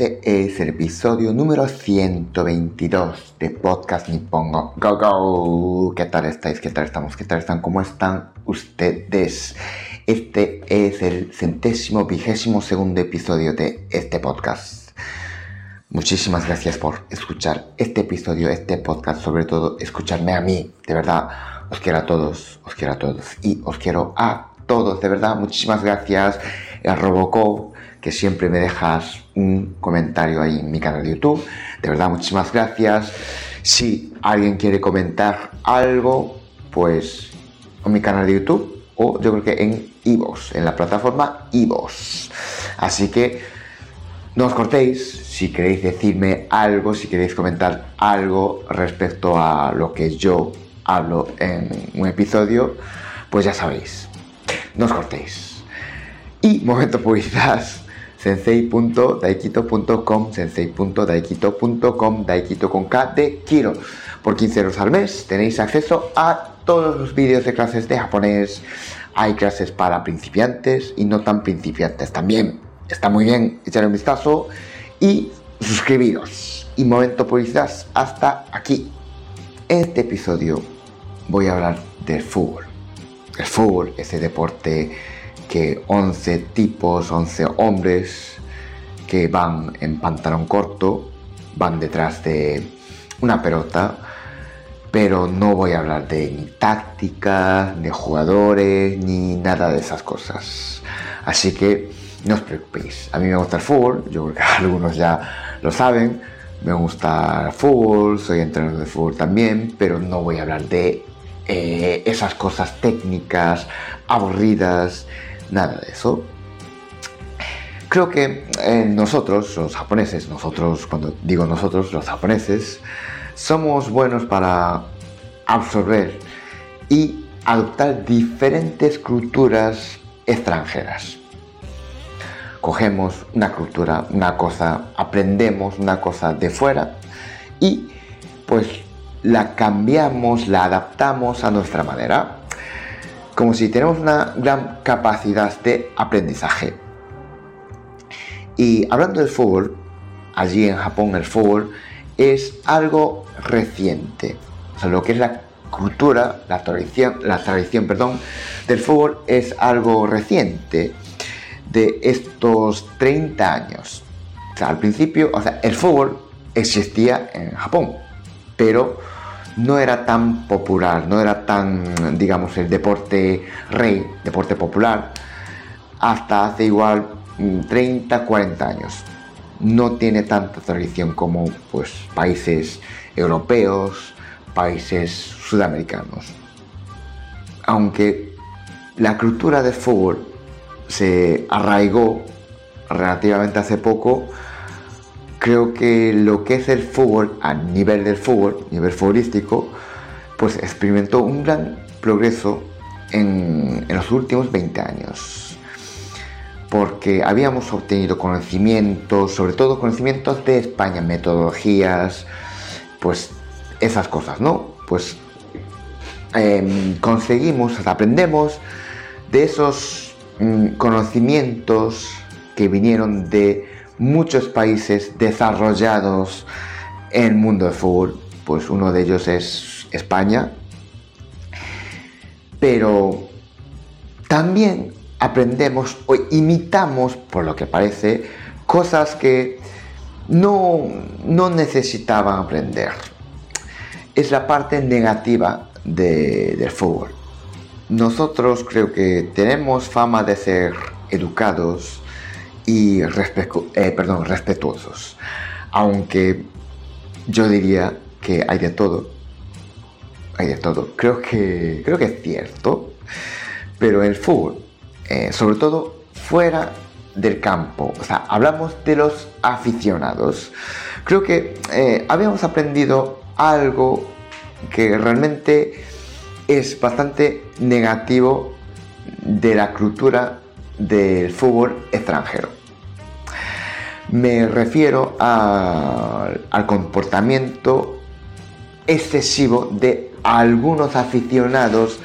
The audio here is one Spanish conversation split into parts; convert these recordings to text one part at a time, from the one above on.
Este es el episodio número 122 de Podcast Nippongo Go Go. ¿Qué tal estáis? ¿Qué tal estamos? ¿Qué tal están? ¿Cómo están ustedes? Este es el centésimo vigésimo segundo episodio de este podcast. Muchísimas gracias por escuchar este episodio, este podcast, sobre todo escucharme a mí. De verdad, os quiero a todos, os quiero a todos y os quiero a todos. De verdad, muchísimas gracias. Robocop que siempre me dejas un comentario ahí en mi canal de YouTube. De verdad, muchísimas gracias. Si alguien quiere comentar algo, pues en mi canal de YouTube o yo creo que en iVoox, en la plataforma iVoox. Así que no os cortéis si queréis decirme algo, si queréis comentar algo respecto a lo que yo hablo en un episodio, pues ya sabéis, no os cortéis. Y momento publicidad sensei.daikito.com, sensei.daikito.com, daikito con K de Kiro. Por 15 euros al mes tenéis acceso a todos los vídeos de clases de japonés. Hay clases para principiantes y no tan principiantes también. Está muy bien echar un vistazo y suscribiros. Y momento publicidad hasta aquí. En este episodio voy a hablar del fútbol. El fútbol, ese deporte que 11 tipos, 11 hombres que van en pantalón corto, van detrás de una pelota, pero no voy a hablar de ni táctica, ni jugadores, ni nada de esas cosas. Así que no os preocupéis, a mí me gusta el fútbol, yo creo que algunos ya lo saben, me gusta el fútbol, soy entrenador de fútbol también, pero no voy a hablar de eh, esas cosas técnicas, aburridas, nada de eso. Creo que eh, nosotros, los japoneses, nosotros, cuando digo nosotros, los japoneses, somos buenos para absorber y adoptar diferentes culturas extranjeras. Cogemos una cultura, una cosa, aprendemos una cosa de fuera y pues la cambiamos, la adaptamos a nuestra manera como si tenemos una gran capacidad de aprendizaje. Y hablando del fútbol, allí en Japón el fútbol es algo reciente. O sea, lo que es la cultura, la tradición, la tradición perdón, del fútbol es algo reciente de estos 30 años. O sea, al principio, o sea, el fútbol existía en Japón, pero no era tan popular, no era tan, digamos, el deporte rey, deporte popular, hasta hace igual 30, mm, 40 años. No tiene tanta tradición como pues, países europeos, países sudamericanos. Aunque la cultura del fútbol se arraigó relativamente hace poco, creo que lo que es el fútbol a nivel del fútbol, nivel futbolístico, pues experimentó un gran progreso en, los últimos 20 años. Porque habíamos obtenido conocimientos, sobre todo conocimientos de España, metodologías, pues esas cosas, ¿no? Pues em, conseguimos, aprendemos de esos mm, conocimientos que vinieron de muchos países desarrollados en el mundo del fútbol, pues uno de ellos es España, pero también aprendemos o imitamos, por lo que parece, cosas que no, no necesitaban aprender. Es la parte negativa del fútbol. Nosotros creo que tenemos fama de ser educados, y eh, perdón, respetuosos. Aunque yo diría que hay de todo. Hay de todo. Creo que, creo que es cierto. Pero el fútbol, eh, sobre todo fuera del campo, o sea, hablamos de los aficionados. Creo que eh, habíamos aprendido algo que realmente es bastante negativo de la cultura del fútbol extranjero. Me refiero al comportamiento excesivo de algunos aficionados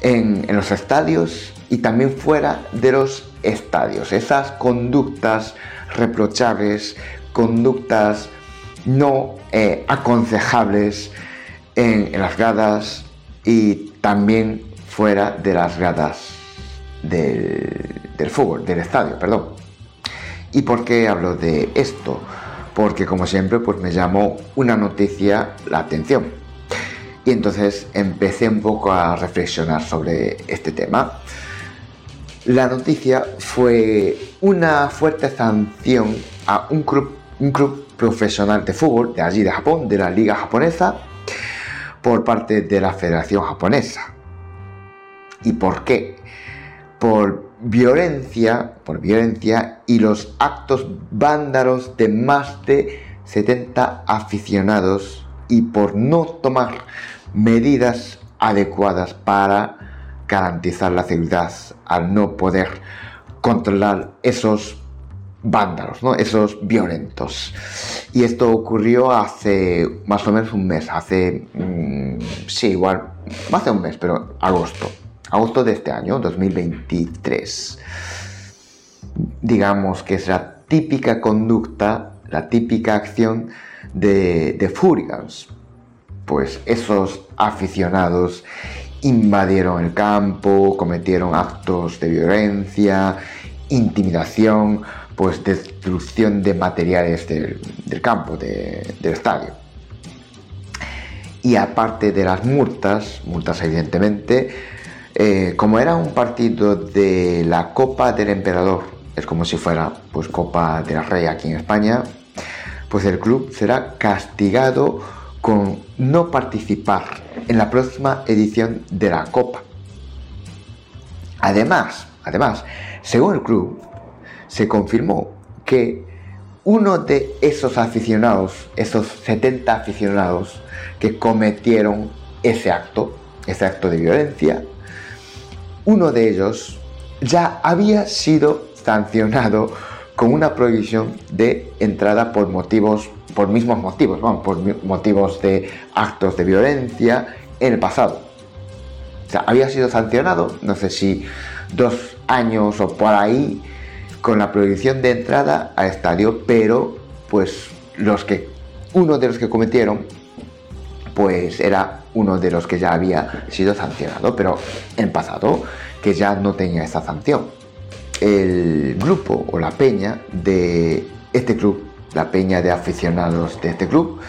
en, en los estadios y también fuera de los estadios. Esas conductas reprochables, conductas no eh, aconsejables en, las gradas y también fuera de las gradas del, fútbol, del estadio, perdón. ¿Y por qué hablo de esto? Porque como siempre pues me llamó una noticia la atención. Y entonces empecé un poco a reflexionar sobre este tema. La noticia fue una fuerte sanción a un club, un club profesional de fútbol de allí de Japón, de la liga japonesa, por parte de la Federación Japonesa. ¿Y por qué? Por violencia, por violencia y los actos vándalos de más de 70 aficionados y por no tomar medidas adecuadas para garantizar la seguridad al no poder controlar esos vándalos, esos violentos. Y esto ocurrió hace más o menos un mes, hace, mm, sí, igual, de un mes, pero agosto, agosto de este año, 2023. Digamos que es la típica conducta, la típica acción de, de. Pues esos aficionados invadieron el campo, cometieron actos de violencia, intimidación, pues destrucción de materiales del, campo, del estadio. Y aparte de las multas, multas evidentemente, eh, como era un partido de la Copa del Emperador, es como si fuera pues Copa de la Rey aquí en España, pues el club será castigado con no participar en la próxima edición de la Copa. Además, además, según el club, se confirmó que uno de esos aficionados, esos 70 aficionados que cometieron ese acto, ese acto de violencia, uno de ellos ya había sido sancionado con una prohibición de entrada por motivos, por mismos motivos, por motivos de actos de violencia en el pasado. O sea, había sido sancionado, no sé si dos años o por ahí, con la prohibición de entrada al estadio, pero pues los que uno de los que cometieron pues era uno de los que ya había sido sancionado, pero en pasado que ya no tenía esa sanción. El grupo o la peña de este club, la peña de aficionados de este club,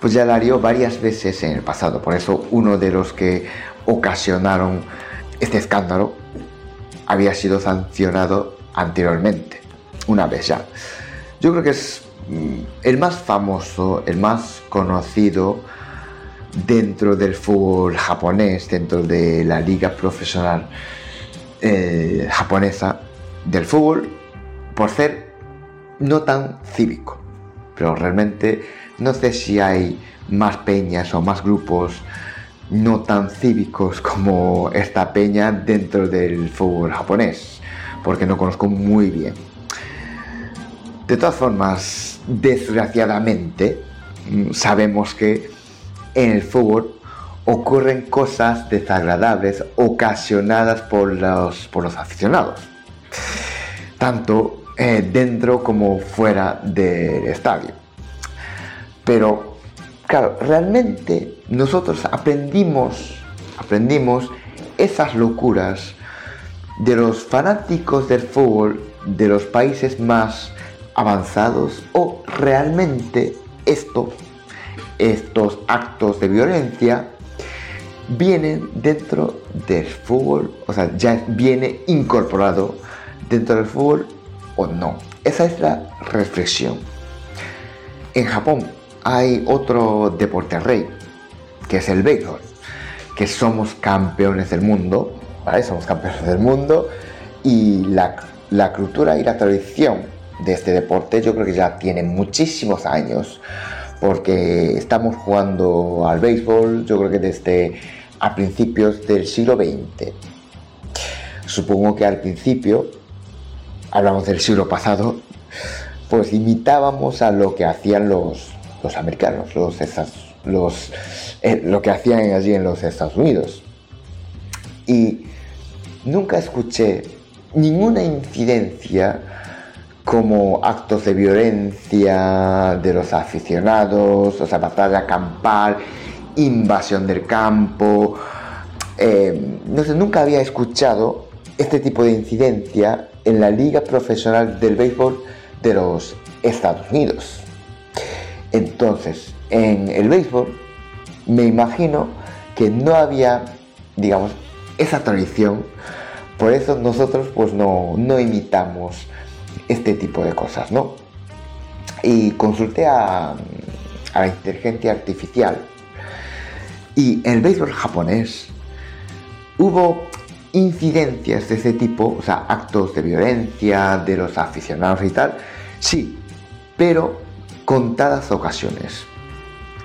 pues ya la dio varias veces en el pasado. Por eso uno de los que ocasionaron este escándalo había sido sancionado anteriormente, una vez ya. Yo creo que es mm, el más famoso, el más conocido dentro del fútbol japonés, dentro de la liga profesional eh, japonesa del fútbol, por ser no tan cívico. Pero realmente no sé si hay más peñas o más grupos no tan cívicos como esta peña dentro del fútbol japonés porque no conozco muy bien. De todas formas, desgraciadamente, mm, sabemos que en el fútbol ocurren cosas desagradables ocasionadas por los, por los aficionados, tanto eh, dentro como fuera del estadio. Pero, claro, realmente nosotros aprendimos, aprendimos esas locuras de los fanáticos del fútbol de los países más avanzados o realmente esto, estos actos de violencia vienen dentro del fútbol, o sea, ya viene incorporado dentro del fútbol o no. Esa es la reflexión. En Japón hay otro deporte rey, que es el béisbol, que somos campeones del mundo somos campeones del mundo y la, la cultura y la tradición de este deporte yo creo que ya tiene muchísimos años porque estamos jugando al béisbol, yo creo que desde a principios del siglo XX. Supongo que al principio, hablamos del siglo pasado, pues imitábamos a lo que hacían los, los americanos, los, los, eh, lo que hacían allí en los Estados Unidos. Y nunca escuché ninguna incidencia como actos de violencia de los aficionados, o sea, batalla campal, invasión del campo. Eh, no sé, nunca había escuchado este tipo de incidencia en la Liga Profesional del Béisbol de los Estados Unidos. Entonces, en el béisbol, me imagino que no había, digamos, esa tradición. Por eso nosotros pues no, no imitamos este tipo de cosas, ¿no? Y consulté a, a la inteligencia artificial y en el béisbol japonés hubo incidencias de ese tipo, o sea, actos de violencia de los aficionados y tal, sí, pero contadas ocasiones.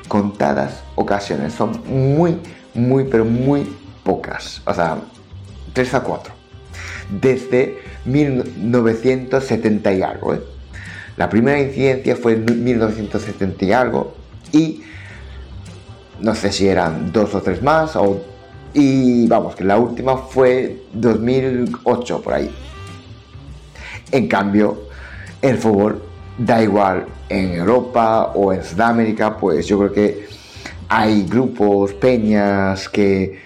Contadas ocasiones, son muy, muy, pero muy pocas, o sea, 3 a 4, desde 1970 y algo. ¿eh? La primera incidencia fue en 1970 y algo y no sé si eran dos o tres más o y vamos que la última fue 2008 por ahí. En cambio, el fútbol da igual en Europa o en Sudamérica, pues yo creo que hay grupos, peñas que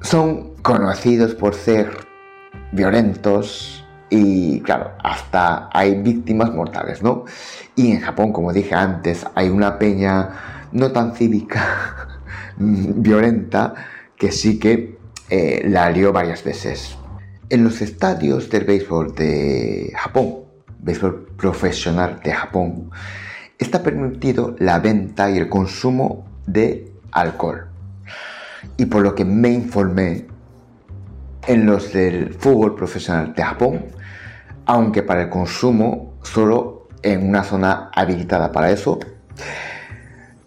son conocidos por ser violentos y claro, hasta hay víctimas mortales, ¿no? Y en Japón, como dije antes, hay una peña no tan cívica, violenta, que sí que eh, la lió varias veces. En los estadios del béisbol de Japón, béisbol profesional de Japón, está permitido la venta y el consumo de alcohol. Y por lo que me informé, en los del fútbol profesional de Japón, aunque para el consumo solo en una zona habilitada para eso,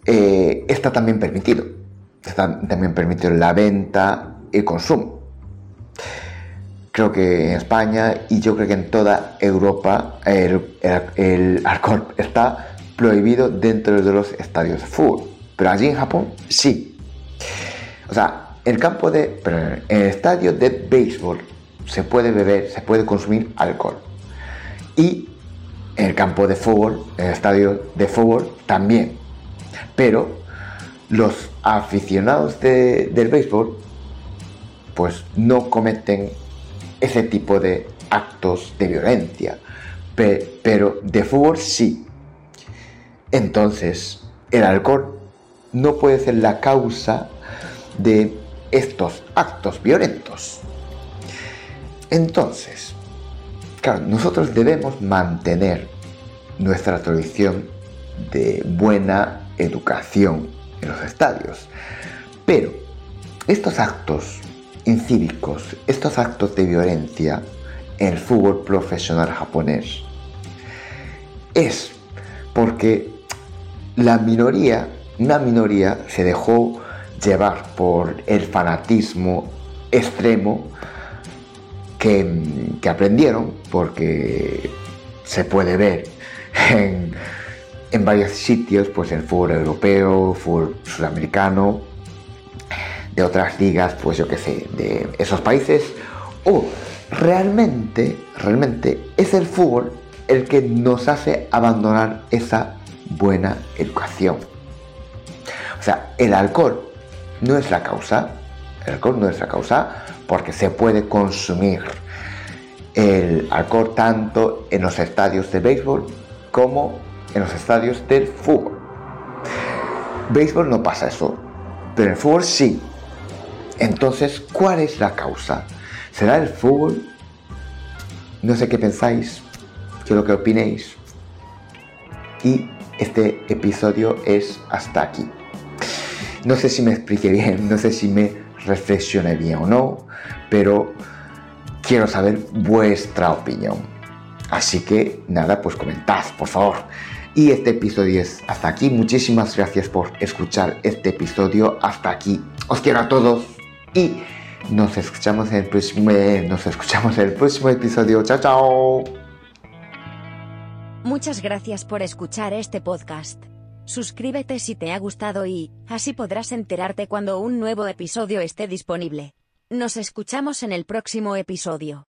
eh, está también permitido. Está también permitido la venta y consumo. Creo que en España y yo creo que en toda Europa el, alcohol está prohibido dentro de los estadios de fútbol. Pero allí en Japón sí. O sea, el campo de. en el estadio de béisbol se puede beber, se puede consumir alcohol. Y en el campo de fútbol, en el estadio de fútbol también. Pero los aficionados del béisbol pues no cometen ese tipo de actos de violencia, pero de fútbol sí. Entonces, el alcohol no puede ser la causa de estos actos violentos. Entonces, claro, nosotros debemos mantener nuestra tradición de buena educación en los estadios. Pero estos actos incívicos, estos actos de violencia en el fútbol profesional japonés, es porque la minoría, una minoría se dejó llevar por el fanatismo extremo que, que aprendieron, porque se puede ver en en varios sitios, pues el fútbol europeo, fútbol sudamericano, de otras ligas, pues yo qué sé, de esos países, o realmente, realmente es el fútbol el que nos hace abandonar esa buena educación. O sea, el alcohol no es la causa, el alcohol no es la causa porque se puede consumir el alcohol tanto en los estadios de béisbol como en los estadios del fútbol. Béisbol no pasa eso, pero en el fútbol sí. Entonces, ¿cuál es la causa? ¿Será el fútbol? No sé qué pensáis, quiero que opinéis. Y este episodio es hasta aquí. No sé si me expliqué bien, no sé si me reflexioné bien o no, pero quiero saber vuestra opinión. Así que nada, pues comentad, por favor Y este episodio es hasta aquí. Muchísimas gracias por escuchar este episodio. Hasta aquí. Os quiero a todos y nos escuchamos en el próximo, nos escuchamos en el próximo episodio. Chao, chao. Muchas gracias por escuchar este podcast. Suscríbete si te ha gustado y, así podrás enterarte cuando un nuevo episodio esté disponible. Nos escuchamos en el próximo episodio.